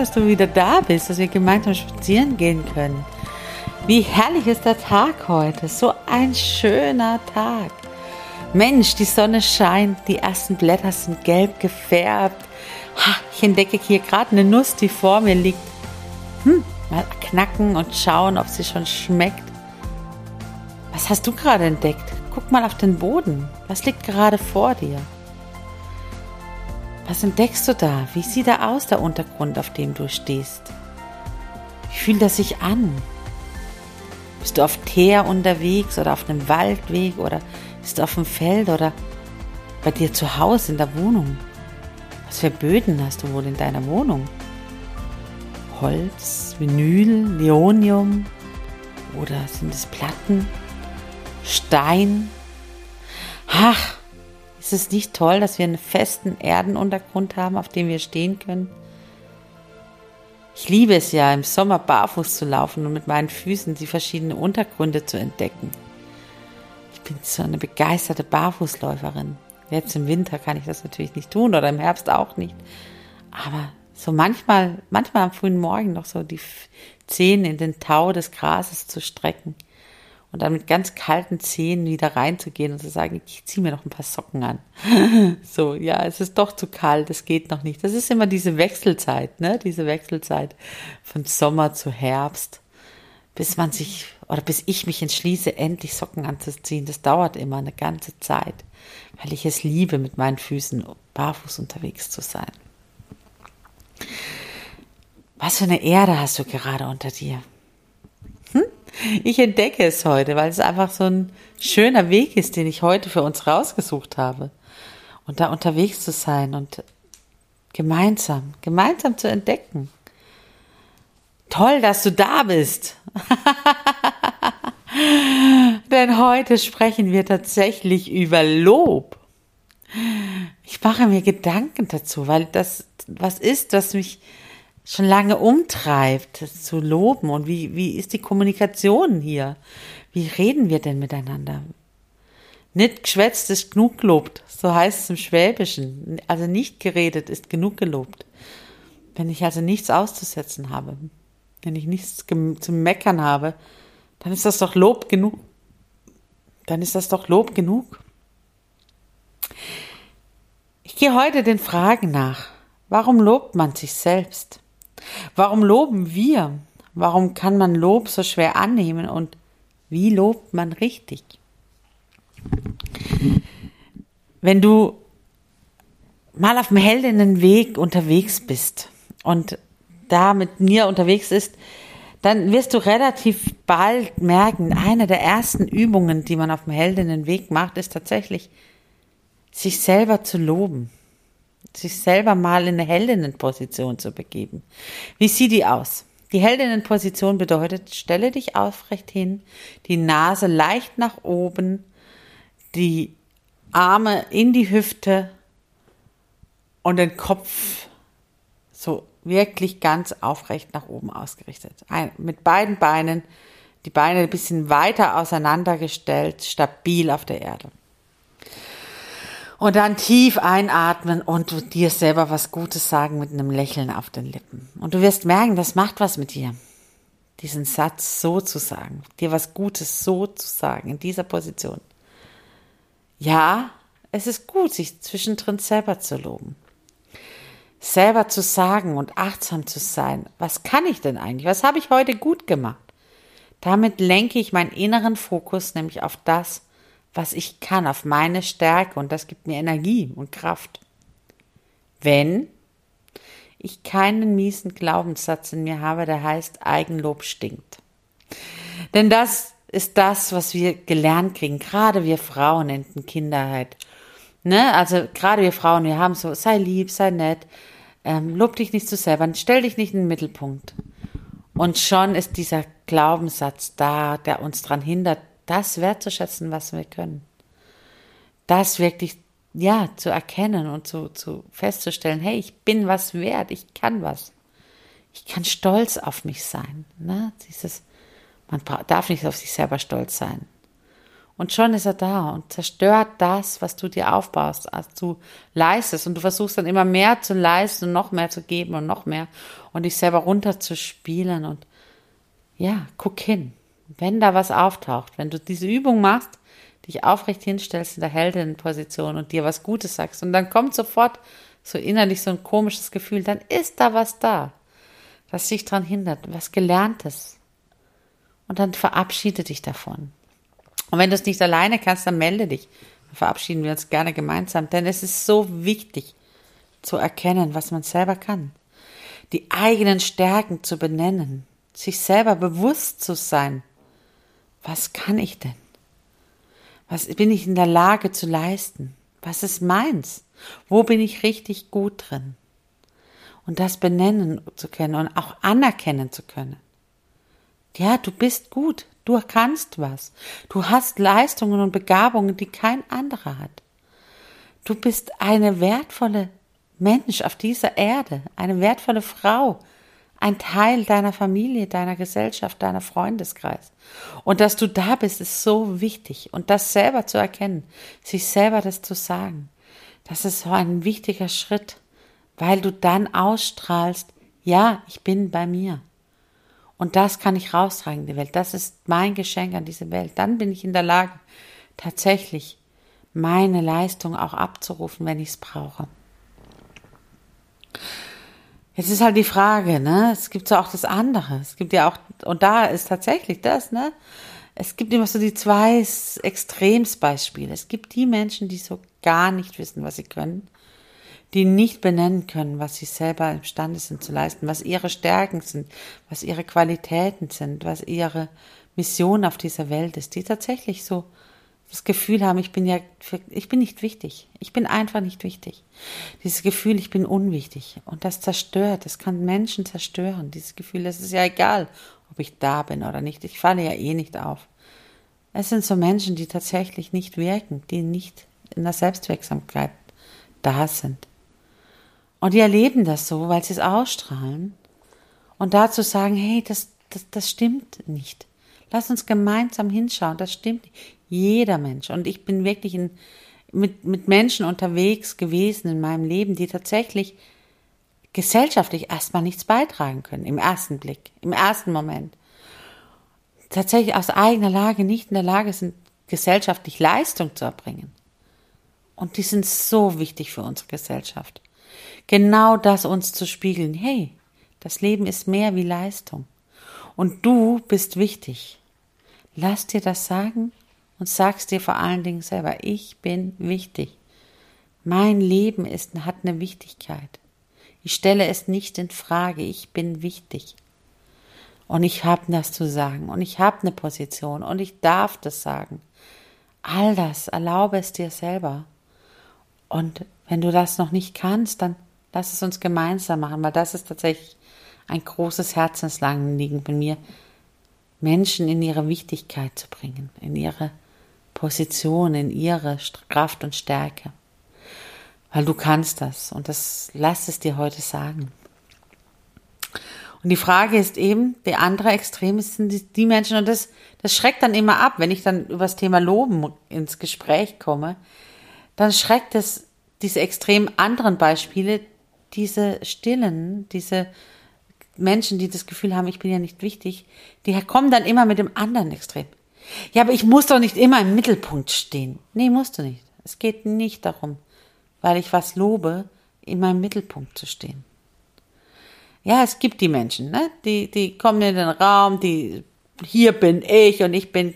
Dass du wieder da bist, dass wir gemeinsam spazieren gehen können. Wie herrlich ist der Tag heute, so ein schöner Tag. Mensch, die Sonne scheint, die ersten Blätter sind gelb gefärbt. Ha, ich entdecke hier gerade eine Nuss, die vor mir liegt. Hm, mal knacken und schauen, ob sie schon schmeckt. Was hast du gerade entdeckt? Guck mal auf den Boden. Was liegt gerade vor dir? Was entdeckst du da? Wie sieht er aus, der Untergrund, auf dem du stehst? Wie fühlt er sich an? Bist du auf Teer unterwegs oder auf einem Waldweg oder bist du auf dem Feld oder bei dir zu Hause in der Wohnung? Was für Böden hast du wohl in deiner Wohnung? Holz, Vinyl, Neonium oder sind es Platten? Stein? Ach, ist es nicht toll, dass wir einen festen Erdenuntergrund haben, auf dem wir stehen können? Ich liebe es ja, im Sommer barfuß zu laufen und mit meinen Füßen die verschiedenen Untergründe zu entdecken. Ich bin so eine begeisterte Barfußläuferin. Jetzt im Winter kann ich das natürlich nicht tun oder im Herbst auch nicht. Aber so manchmal, manchmal am frühen Morgen noch so die Zehen in den Tau des Grases zu strecken und dann mit ganz kalten Zähnen wieder reinzugehen und zu sagen, ich ziehe mir noch ein paar Socken an. so, ja, es ist doch zu kalt, es geht noch nicht. Das ist immer diese Wechselzeit, ne? Diese Wechselzeit von Sommer zu Herbst, bis man sich oder bis ich mich entschließe, endlich Socken anzuziehen. Das dauert immer eine ganze Zeit, weil ich es liebe, mit meinen Füßen barfuß unterwegs zu sein. Was für eine Erde hast du gerade unter dir? Ich entdecke es heute, weil es einfach so ein schöner Weg ist, den ich heute für uns rausgesucht habe. Und da unterwegs zu sein und gemeinsam, gemeinsam zu entdecken. Toll, dass du da bist. Denn heute sprechen wir tatsächlich über Lob. Ich mache mir Gedanken dazu, weil das was ist, was mich schon lange umtreibt, zu loben und wie, wie ist die Kommunikation hier? Wie reden wir denn miteinander? Nicht geschwätzt ist genug gelobt, so heißt es im Schwäbischen. Also nicht geredet ist genug gelobt. Wenn ich also nichts auszusetzen habe, wenn ich nichts zu meckern habe, dann ist das doch Lob genug. Dann ist das doch Lob genug. Ich gehe heute den Fragen nach. Warum lobt man sich selbst? Warum loben wir? Warum kann man Lob so schwer annehmen und wie lobt man richtig? Wenn du mal auf dem Heldinnenweg unterwegs bist und da mit mir unterwegs ist, dann wirst du relativ bald merken, eine der ersten Übungen, die man auf dem Heldinnenweg macht, ist tatsächlich, sich selber zu loben sich selber mal in eine Heldinnenposition zu begeben. Wie sieht die aus? Die Heldinnenposition bedeutet, stelle dich aufrecht hin, die Nase leicht nach oben, die Arme in die Hüfte und den Kopf so wirklich ganz aufrecht nach oben ausgerichtet. Ein, mit beiden Beinen, die Beine ein bisschen weiter auseinandergestellt, stabil auf der Erde. Und dann tief einatmen und dir selber was Gutes sagen mit einem Lächeln auf den Lippen. Und du wirst merken, das macht was mit dir. Diesen Satz so zu sagen, dir was Gutes so zu sagen, in dieser Position. ja, es ist gut, sich zwischendrin selber zu loben. Selber zu sagen und achtsam zu sein. Was kann ich denn eigentlich? Was habe ich heute gut gemacht? Damit lenke ich meinen inneren Fokus nämlich auf das, was ich kann, auf meine Stärke und das gibt mir Energie und Kraft. Wenn ich keinen miesen Glaubenssatz in mir habe, der heißt Eigenlob stinkt. Denn das ist das, was wir gelernt kriegen, gerade wir Frauen in der Kinderheit. Ne? Also gerade wir Frauen, wir haben so, sei lieb, sei nett, ähm, lob dich nicht zu selber, stell dich nicht in den Mittelpunkt. Und schon ist dieser Glaubenssatz da, der uns daran hindert, das wertzuschätzen, was wir können. Das wirklich, ja, zu erkennen und zu, zu festzustellen, hey, ich bin was wert, ich kann was. Ich kann stolz auf mich sein. Ne? Dieses, man darf nicht auf sich selber stolz sein. Und schon ist er da und zerstört das, was du dir aufbaust, als du leistest. Und du versuchst dann immer mehr zu leisten und noch mehr zu geben und noch mehr und dich selber runterzuspielen. Und ja, guck hin. Wenn da was auftaucht, wenn du diese Übung machst, dich aufrecht hinstellst in der Heldinnenposition und dir was Gutes sagst und dann kommt sofort so innerlich so ein komisches Gefühl, dann ist da was da, was dich daran hindert, was Gelerntes. Und dann verabschiede dich davon. Und wenn du es nicht alleine kannst, dann melde dich. Dann verabschieden wir uns gerne gemeinsam, denn es ist so wichtig zu erkennen, was man selber kann. Die eigenen Stärken zu benennen, sich selber bewusst zu sein. Was kann ich denn? Was bin ich in der Lage zu leisten? Was ist meins? Wo bin ich richtig gut drin? Und das benennen zu können und auch anerkennen zu können. Ja, du bist gut. Du kannst was. Du hast Leistungen und Begabungen, die kein anderer hat. Du bist eine wertvolle Mensch auf dieser Erde, eine wertvolle Frau, ein Teil deiner Familie, deiner Gesellschaft, deiner Freundeskreis. Und dass du da bist, ist so wichtig. Und das selber zu erkennen, sich selber das zu sagen, das ist so ein wichtiger Schritt, weil du dann ausstrahlst, ja, ich bin bei mir. Und das kann ich raustragen in die Welt. Das ist mein Geschenk an diese Welt. Dann bin ich in der Lage, tatsächlich meine Leistung auch abzurufen, wenn ich es brauche. Jetzt ist halt die Frage, ne? Es gibt so auch das andere. Es gibt ja auch, und da ist tatsächlich das, ne? Es gibt immer so die zwei Extremsbeispiele. Es gibt die Menschen, die so gar nicht wissen, was sie können die nicht benennen können, was sie selber imstande sind zu leisten, was ihre Stärken sind, was ihre Qualitäten sind, was ihre Mission auf dieser Welt ist, die tatsächlich so das Gefühl haben, ich bin ja, ich bin nicht wichtig. Ich bin einfach nicht wichtig. Dieses Gefühl, ich bin unwichtig. Und das zerstört, das kann Menschen zerstören. Dieses Gefühl, es ist ja egal, ob ich da bin oder nicht. Ich falle ja eh nicht auf. Es sind so Menschen, die tatsächlich nicht wirken, die nicht in der Selbstwirksamkeit da sind. Und die erleben das so, weil sie es ausstrahlen. Und dazu sagen, hey, das, das, das stimmt nicht. Lass uns gemeinsam hinschauen, das stimmt. Jeder Mensch. Und ich bin wirklich in, mit, mit Menschen unterwegs gewesen in meinem Leben, die tatsächlich gesellschaftlich erstmal nichts beitragen können, im ersten Blick, im ersten Moment. Tatsächlich aus eigener Lage nicht in der Lage sind, gesellschaftlich Leistung zu erbringen. Und die sind so wichtig für unsere Gesellschaft genau das uns zu spiegeln. Hey, das Leben ist mehr wie Leistung. Und du bist wichtig. Lass dir das sagen und sag's dir vor allen Dingen selber. Ich bin wichtig. Mein Leben ist, hat eine Wichtigkeit. Ich stelle es nicht in Frage. Ich bin wichtig. Und ich habe das zu sagen. Und ich habe eine Position. Und ich darf das sagen. All das erlaube es dir selber. Und wenn du das noch nicht kannst, dann Lass es uns gemeinsam machen, weil das ist tatsächlich ein großes Herzensanliegen von mir, Menschen in ihre Wichtigkeit zu bringen, in ihre Position, in ihre Kraft und Stärke. Weil du kannst das und das lass es dir heute sagen. Und die Frage ist eben, der andere Extrem sind die, die Menschen, und das, das schreckt dann immer ab, wenn ich dann über das Thema Loben ins Gespräch komme, dann schreckt es diese extrem anderen Beispiele, diese Stillen, diese Menschen, die das Gefühl haben, ich bin ja nicht wichtig, die kommen dann immer mit dem anderen Extrem. Ja, aber ich muss doch nicht immer im Mittelpunkt stehen. Nee, musst du nicht. Es geht nicht darum, weil ich was lobe, in meinem Mittelpunkt zu stehen. Ja, es gibt die Menschen, ne? die, die kommen in den Raum, die, hier bin ich und ich bin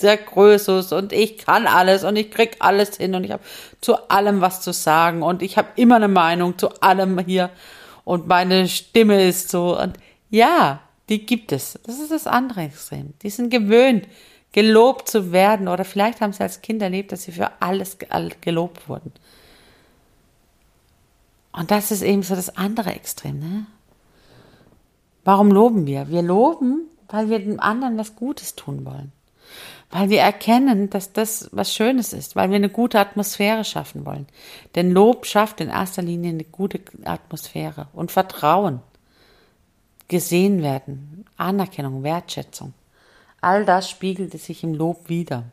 der Größus und ich kann alles und ich krieg alles hin und ich habe zu allem was zu sagen und ich habe immer eine Meinung zu allem hier und meine Stimme ist so und ja, die gibt es. Das ist das andere Extrem. Die sind gewöhnt, gelobt zu werden oder vielleicht haben sie als Kind erlebt, dass sie für alles gelobt wurden. Und das ist eben so das andere Extrem. Ne? Warum loben wir? Wir loben, weil wir dem anderen was Gutes tun wollen. Weil wir erkennen, dass das was Schönes ist, weil wir eine gute Atmosphäre schaffen wollen. Denn Lob schafft in erster Linie eine gute Atmosphäre und Vertrauen, gesehen werden, Anerkennung, Wertschätzung. All das spiegelte sich im Lob wieder.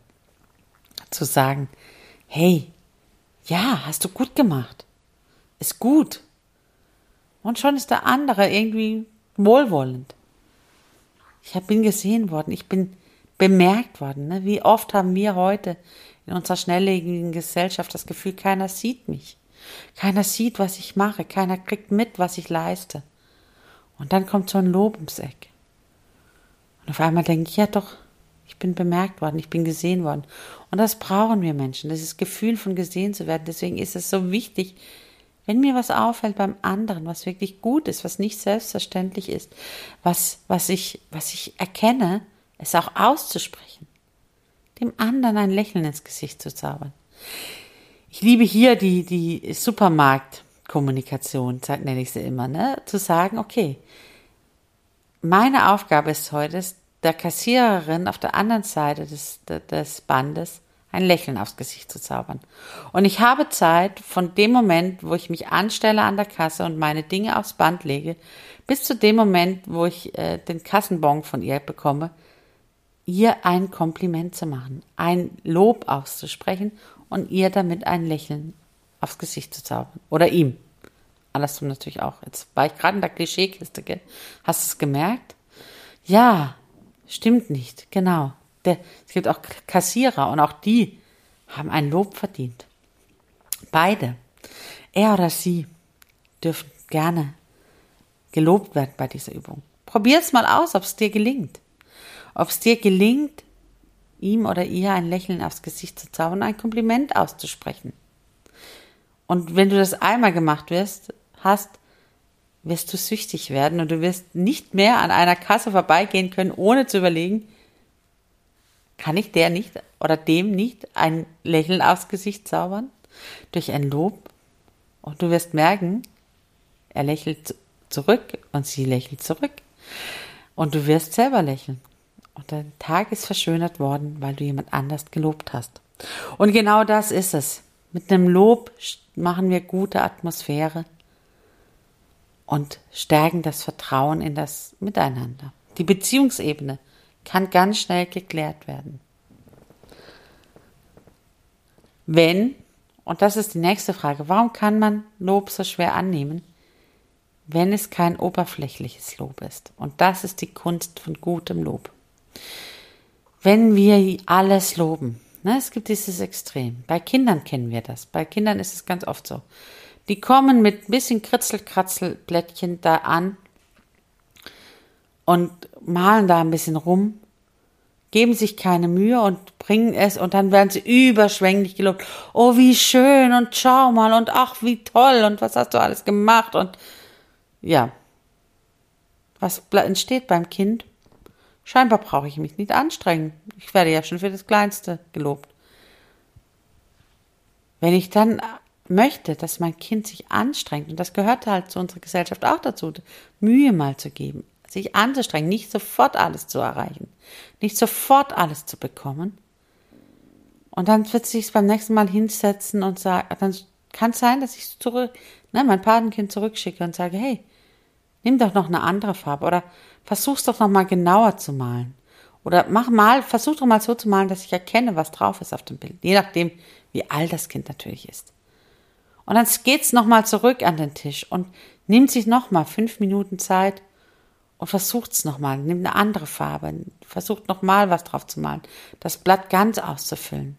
Zu sagen, hey, ja, hast du gut gemacht ist gut. Und schon ist der andere irgendwie wohlwollend. Ich bin gesehen worden, ich bin bemerkt worden. Ne? Wie oft haben wir heute in unserer schnelllebigen Gesellschaft das Gefühl, keiner sieht mich. Keiner sieht, was ich mache. Keiner kriegt mit, was ich leiste. Und dann kommt so ein Lob ums Eck. Und auf einmal denke ich, ja doch, ich bin bemerkt worden, ich bin gesehen worden. Und das brauchen wir Menschen, dieses Gefühl von gesehen zu werden. Deswegen ist es so wichtig, wenn mir was auffällt beim anderen, was wirklich gut ist, was nicht selbstverständlich ist, was, was ich, was ich erkenne, es auch auszusprechen. Dem anderen ein Lächeln ins Gesicht zu zaubern. Ich liebe hier die, die Supermarktkommunikation, nenne ich sie immer, ne? Zu sagen, okay, meine Aufgabe ist heute, der Kassiererin auf der anderen Seite des, des Bandes ein Lächeln aufs Gesicht zu zaubern. Und ich habe Zeit von dem Moment, wo ich mich anstelle an der Kasse und meine Dinge aufs Band lege, bis zu dem Moment, wo ich äh, den Kassenbon von ihr bekomme, ihr ein Kompliment zu machen, ein Lob auszusprechen und ihr damit ein Lächeln aufs Gesicht zu zaubern. Oder ihm. Andersrum natürlich auch. Jetzt war ich gerade in der Klischeekiste, gell? Hast du es gemerkt? Ja, stimmt nicht, genau. Der, es gibt auch Kassierer und auch die haben ein Lob verdient. Beide, er oder sie, dürfen gerne gelobt werden bei dieser Übung. Probier es mal aus, ob es dir gelingt. Ob es dir gelingt, ihm oder ihr ein Lächeln aufs Gesicht zu zaubern ein Kompliment auszusprechen. Und wenn du das einmal gemacht wirst, hast, wirst du süchtig werden und du wirst nicht mehr an einer Kasse vorbeigehen können, ohne zu überlegen, kann ich der nicht oder dem nicht ein Lächeln aufs Gesicht zaubern? Durch ein Lob? Und du wirst merken, er lächelt zurück und sie lächelt zurück. Und du wirst selber lächeln. Und dein Tag ist verschönert worden, weil du jemand anders gelobt hast. Und genau das ist es. Mit einem Lob machen wir gute Atmosphäre und stärken das Vertrauen in das Miteinander. Die Beziehungsebene kann ganz schnell geklärt werden. Wenn, und das ist die nächste Frage, warum kann man Lob so schwer annehmen, wenn es kein oberflächliches Lob ist? Und das ist die Kunst von gutem Lob. Wenn wir alles loben, ne, es gibt dieses Extrem. Bei Kindern kennen wir das. Bei Kindern ist es ganz oft so. Die kommen mit ein bisschen Kritzelkratzelblättchen da an und malen da ein bisschen rum, geben sich keine Mühe und bringen es und dann werden sie überschwänglich gelobt. Oh, wie schön und schau mal und ach, wie toll und was hast du alles gemacht und ja. Was entsteht beim Kind? Scheinbar brauche ich mich nicht anstrengen. Ich werde ja schon für das Kleinste gelobt. Wenn ich dann möchte, dass mein Kind sich anstrengt, und das gehört halt zu unserer Gesellschaft auch dazu, Mühe mal zu geben, sich anzustrengen, nicht sofort alles zu erreichen, nicht sofort alles zu bekommen. Und dann wird sich beim nächsten Mal hinsetzen und sagen, dann kann es sein, dass ich zurück, ne, mein Patenkind zurückschicke und sage, hey, nimm doch noch eine andere Farbe oder versuch's doch noch mal genauer zu malen. Oder mach mal, versuch doch mal so zu malen, dass ich erkenne, was drauf ist auf dem Bild. Je nachdem, wie alt das Kind natürlich ist. Und dann geht's noch mal zurück an den Tisch und nimmt sich noch mal fünf Minuten Zeit und versucht's nochmal, nimmt eine andere Farbe, versucht nochmal was drauf zu malen, das Blatt ganz auszufüllen.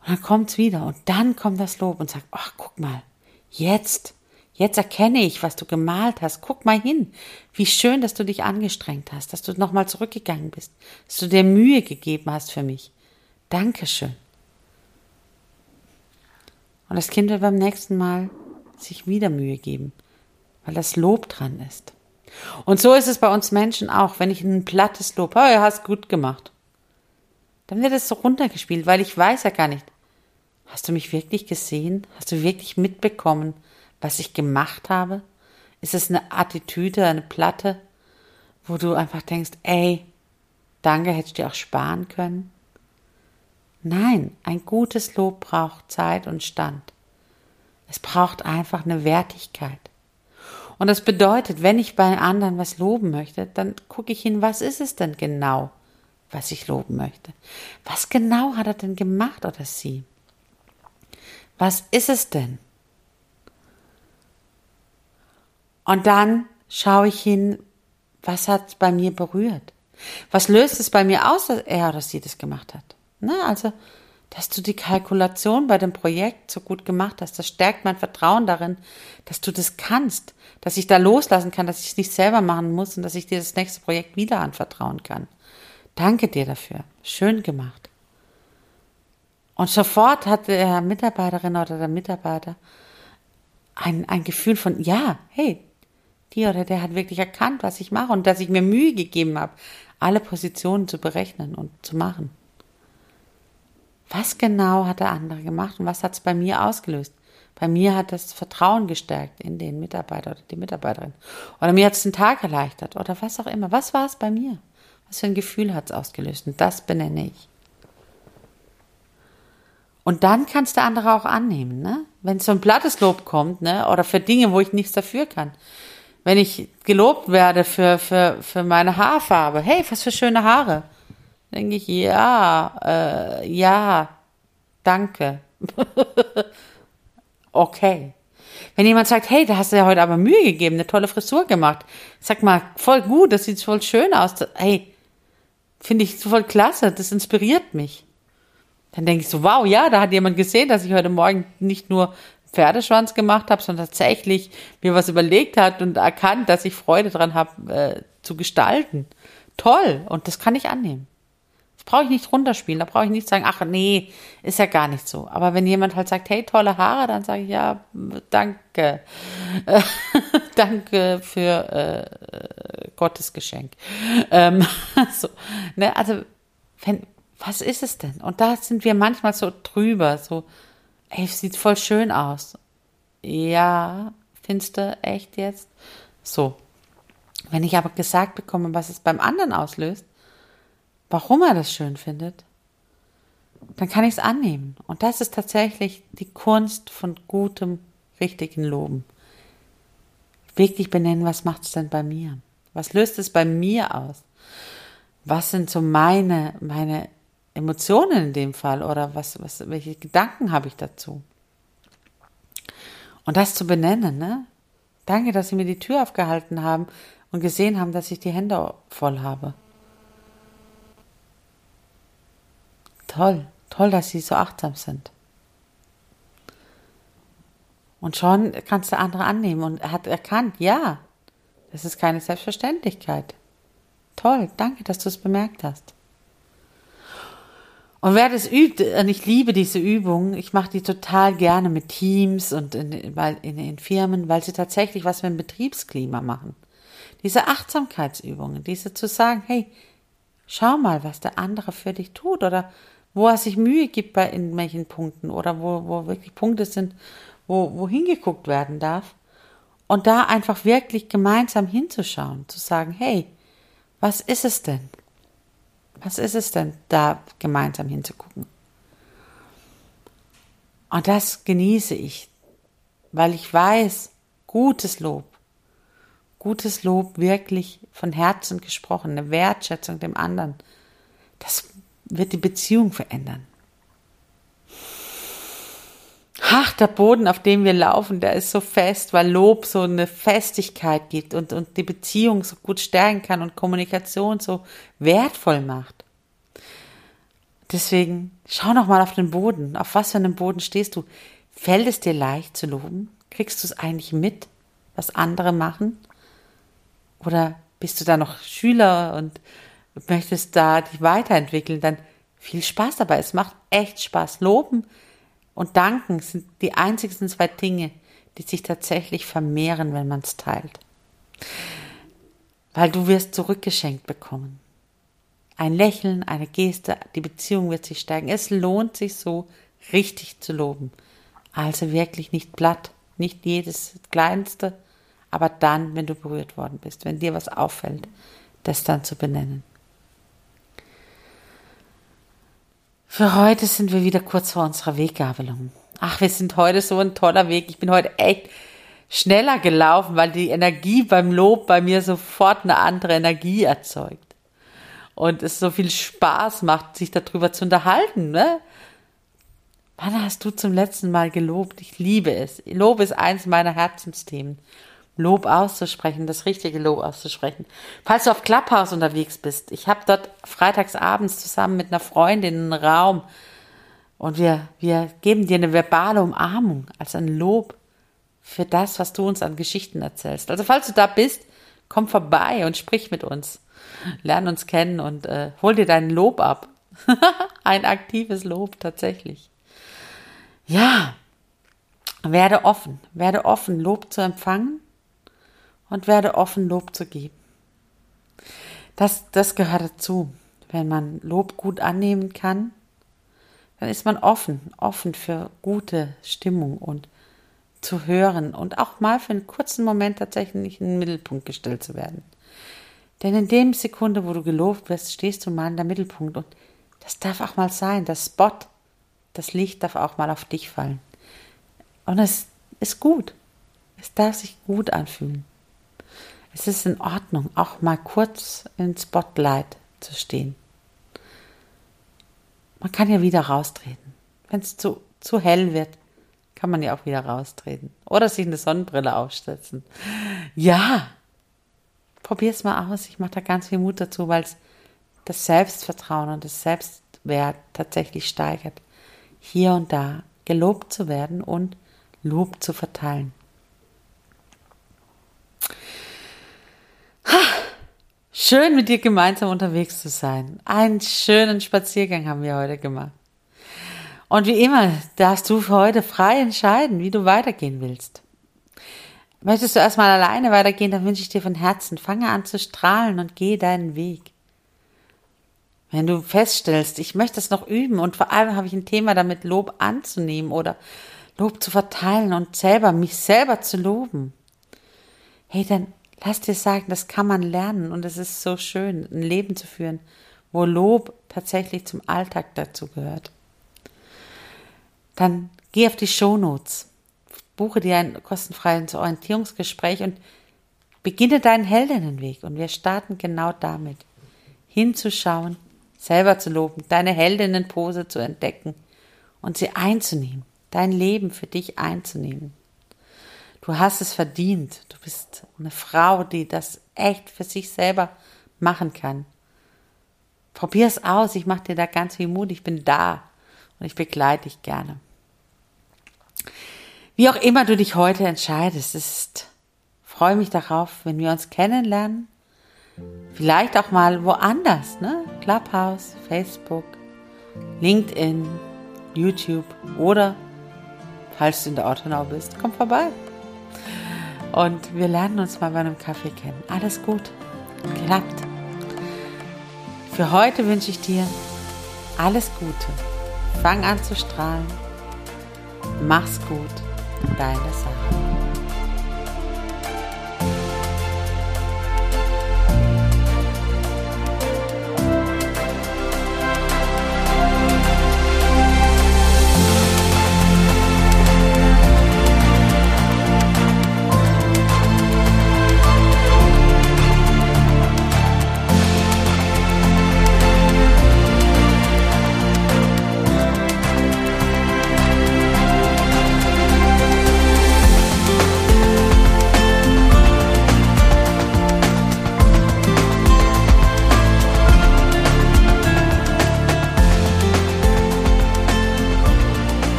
Und dann kommt's wieder und dann kommt das Lob und sagt, ach, guck mal, jetzt, jetzt erkenne ich, was du gemalt hast. Guck mal hin, wie schön, dass du dich angestrengt hast, dass du nochmal zurückgegangen bist, dass du dir Mühe gegeben hast für mich. Dankeschön. Und das Kind wird beim nächsten Mal sich wieder Mühe geben, weil das Lob dran ist. Und so ist es bei uns Menschen auch. Wenn ich ein plattes Lob, oh, du hast gut gemacht, dann wird es so runtergespielt, weil ich weiß ja gar nicht, hast du mich wirklich gesehen? Hast du wirklich mitbekommen, was ich gemacht habe? Ist es eine Attitüde, eine Platte, wo du einfach denkst, ey, danke, hättest du dir auch sparen können? Nein, ein gutes Lob braucht Zeit und Stand. Es braucht einfach eine Wertigkeit. Und das bedeutet, wenn ich bei anderen was loben möchte, dann gucke ich hin, was ist es denn genau, was ich loben möchte? Was genau hat er denn gemacht oder sie? Was ist es denn? Und dann schaue ich hin, was hat bei mir berührt? Was löst es bei mir aus, dass er oder sie das gemacht hat? Ne? Also, dass du die Kalkulation bei dem Projekt so gut gemacht hast, das stärkt mein Vertrauen darin, dass du das kannst, dass ich da loslassen kann, dass ich es nicht selber machen muss und dass ich dir das nächste Projekt wieder anvertrauen kann. Danke dir dafür. Schön gemacht. Und sofort hat der Mitarbeiterin oder der Mitarbeiter ein, ein Gefühl von, ja, hey, die oder der hat wirklich erkannt, was ich mache und dass ich mir Mühe gegeben habe, alle Positionen zu berechnen und zu machen. Was genau hat der andere gemacht und was hat es bei mir ausgelöst? Bei mir hat das Vertrauen gestärkt in den Mitarbeiter oder die Mitarbeiterin. Oder mir hat es den Tag erleichtert oder was auch immer. Was war es bei mir? Was für ein Gefühl hat es ausgelöst? Und das benenne ich. Und dann kannst der andere auch annehmen, ne? Wenn so ein plattes Lob kommt, ne? Oder für Dinge, wo ich nichts dafür kann. Wenn ich gelobt werde für, für, für meine Haarfarbe. Hey, was für schöne Haare. Denke ich, ja, äh, ja, danke. okay. Wenn jemand sagt, hey, da hast du ja heute aber Mühe gegeben, eine tolle Frisur gemacht. Sag mal, voll gut, das sieht voll schön aus. Hey, finde ich voll klasse, das inspiriert mich. Dann denke ich so, wow, ja, da hat jemand gesehen, dass ich heute Morgen nicht nur Pferdeschwanz gemacht habe, sondern tatsächlich mir was überlegt hat und erkannt, dass ich Freude dran habe, äh, zu gestalten. Toll. Und das kann ich annehmen. Das brauche ich nicht runterspielen. Da brauche ich nicht sagen, ach nee, ist ja gar nicht so. Aber wenn jemand halt sagt, hey, tolle Haare, dann sage ich ja, danke. danke für äh, Gottes Geschenk. Ähm, so, ne, also, wenn, was ist es denn? Und da sind wir manchmal so drüber, so, ey, sieht voll schön aus. Ja, findest du echt jetzt? So. Wenn ich aber gesagt bekomme, was es beim anderen auslöst, warum er das schön findet, dann kann ich es annehmen. Und das ist tatsächlich die Kunst von gutem, richtigen Loben. Wirklich benennen, was macht es denn bei mir? Was löst es bei mir aus? Was sind so meine, meine Emotionen in dem Fall oder was, was, welche Gedanken habe ich dazu? Und das zu benennen, ne? Danke, dass Sie mir die Tür aufgehalten haben und gesehen haben, dass ich die Hände voll habe. Toll, toll, dass Sie so achtsam sind. Und schon kannst du andere annehmen und er hat erkannt, ja, das ist keine Selbstverständlichkeit. Toll, danke, dass du es bemerkt hast. Und wer das übt, und ich liebe diese Übung, ich mache die total gerne mit Teams und in, in, in Firmen, weil sie tatsächlich was mit dem Betriebsklima machen. Diese Achtsamkeitsübungen, diese zu sagen, hey, schau mal, was der andere für dich tut oder wo er sich Mühe gibt bei irgendwelchen Punkten oder wo, wo wirklich Punkte sind, wo, wo hingeguckt werden darf. Und da einfach wirklich gemeinsam hinzuschauen, zu sagen, hey, was ist es denn? Was ist es denn, da gemeinsam hinzugucken? Und das genieße ich, weil ich weiß, gutes Lob, gutes Lob wirklich von Herzen gesprochen, eine Wertschätzung dem anderen, das wird die Beziehung verändern. Ach, der Boden, auf dem wir laufen, der ist so fest, weil Lob so eine Festigkeit gibt und, und die Beziehung so gut stärken kann und Kommunikation so wertvoll macht. Deswegen schau noch mal auf den Boden. Auf was für einem Boden stehst du? Fällt es dir leicht zu loben? Kriegst du es eigentlich mit, was andere machen? Oder bist du da noch Schüler und möchtest da dich weiterentwickeln? Dann viel Spaß dabei. Es macht echt Spaß. Loben und danken sind die einzigsten zwei Dinge, die sich tatsächlich vermehren, wenn man es teilt. Weil du wirst zurückgeschenkt bekommen. Ein Lächeln, eine Geste, die Beziehung wird sich steigen. Es lohnt sich so, richtig zu loben. Also wirklich nicht platt, nicht jedes Kleinste, aber dann, wenn du berührt worden bist, wenn dir was auffällt, das dann zu benennen. Für heute sind wir wieder kurz vor unserer Weggabelung. Ach, wir sind heute so ein toller Weg. Ich bin heute echt schneller gelaufen, weil die Energie beim Lob bei mir sofort eine andere Energie erzeugt. Und es so viel Spaß macht, sich darüber zu unterhalten, ne? Wann hast du zum letzten Mal gelobt? Ich liebe es. Lob ist eins meiner Herzensthemen. Lob auszusprechen, das richtige Lob auszusprechen. Falls du auf Clubhouse unterwegs bist, ich habe dort freitagsabends zusammen mit einer Freundin einen Raum und wir, wir geben dir eine verbale Umarmung als ein Lob für das, was du uns an Geschichten erzählst. Also falls du da bist, komm vorbei und sprich mit uns. Lern uns kennen und äh, hol dir dein Lob ab. ein aktives Lob tatsächlich. Ja, werde offen, werde offen, Lob zu empfangen und werde offen, Lob zu geben. Das, das gehört dazu. Wenn man Lob gut annehmen kann, dann ist man offen, offen für gute Stimmung und zu hören und auch mal für einen kurzen Moment tatsächlich in den Mittelpunkt gestellt zu werden. Denn in dem Sekunde, wo du gelobt wirst, stehst du mal in der Mittelpunkt und das darf auch mal sein. Das Spot, das Licht darf auch mal auf dich fallen. Und es ist gut. Es darf sich gut anfühlen. Es ist in Ordnung, auch mal kurz im Spotlight zu stehen. Man kann ja wieder raustreten. Wenn es zu, zu hell wird, kann man ja auch wieder raustreten. Oder sich eine Sonnenbrille aufsetzen. Ja, probier es mal aus. Ich mache da ganz viel Mut dazu, weil es das Selbstvertrauen und das Selbstwert tatsächlich steigert. Hier und da gelobt zu werden und Lob zu verteilen. Schön mit dir gemeinsam unterwegs zu sein. Einen schönen Spaziergang haben wir heute gemacht. Und wie immer darfst du heute frei entscheiden, wie du weitergehen willst. Möchtest du erstmal alleine weitergehen, dann wünsche ich dir von Herzen, fange an zu strahlen und geh deinen Weg. Wenn du feststellst, ich möchte es noch üben und vor allem habe ich ein Thema damit, Lob anzunehmen oder Lob zu verteilen und selber, mich selber zu loben. Hey, dann lass dir sagen, das kann man lernen und es ist so schön, ein Leben zu führen, wo Lob tatsächlich zum Alltag dazu gehört. Dann geh auf die Shownotes, buche dir ein kostenfreies Orientierungsgespräch und beginne deinen Heldinnenweg und wir starten genau damit. Hinzuschauen, selber zu loben, deine Heldinnenpose zu entdecken und sie einzunehmen dein Leben für dich einzunehmen. Du hast es verdient. Du bist eine Frau, die das echt für sich selber machen kann. Probier es aus. Ich mache dir da ganz viel Mut. Ich bin da und ich begleite dich gerne. Wie auch immer du dich heute entscheidest, ist, freue mich darauf, wenn wir uns kennenlernen. Vielleicht auch mal woanders, ne? Clubhouse, Facebook, LinkedIn, YouTube oder falls du in der Ortenau bist, komm vorbei. Und wir lernen uns mal bei einem Kaffee kennen. Alles gut. Klappt. Für heute wünsche ich dir alles Gute. Fang an zu strahlen. Mach's gut. Deine Sache.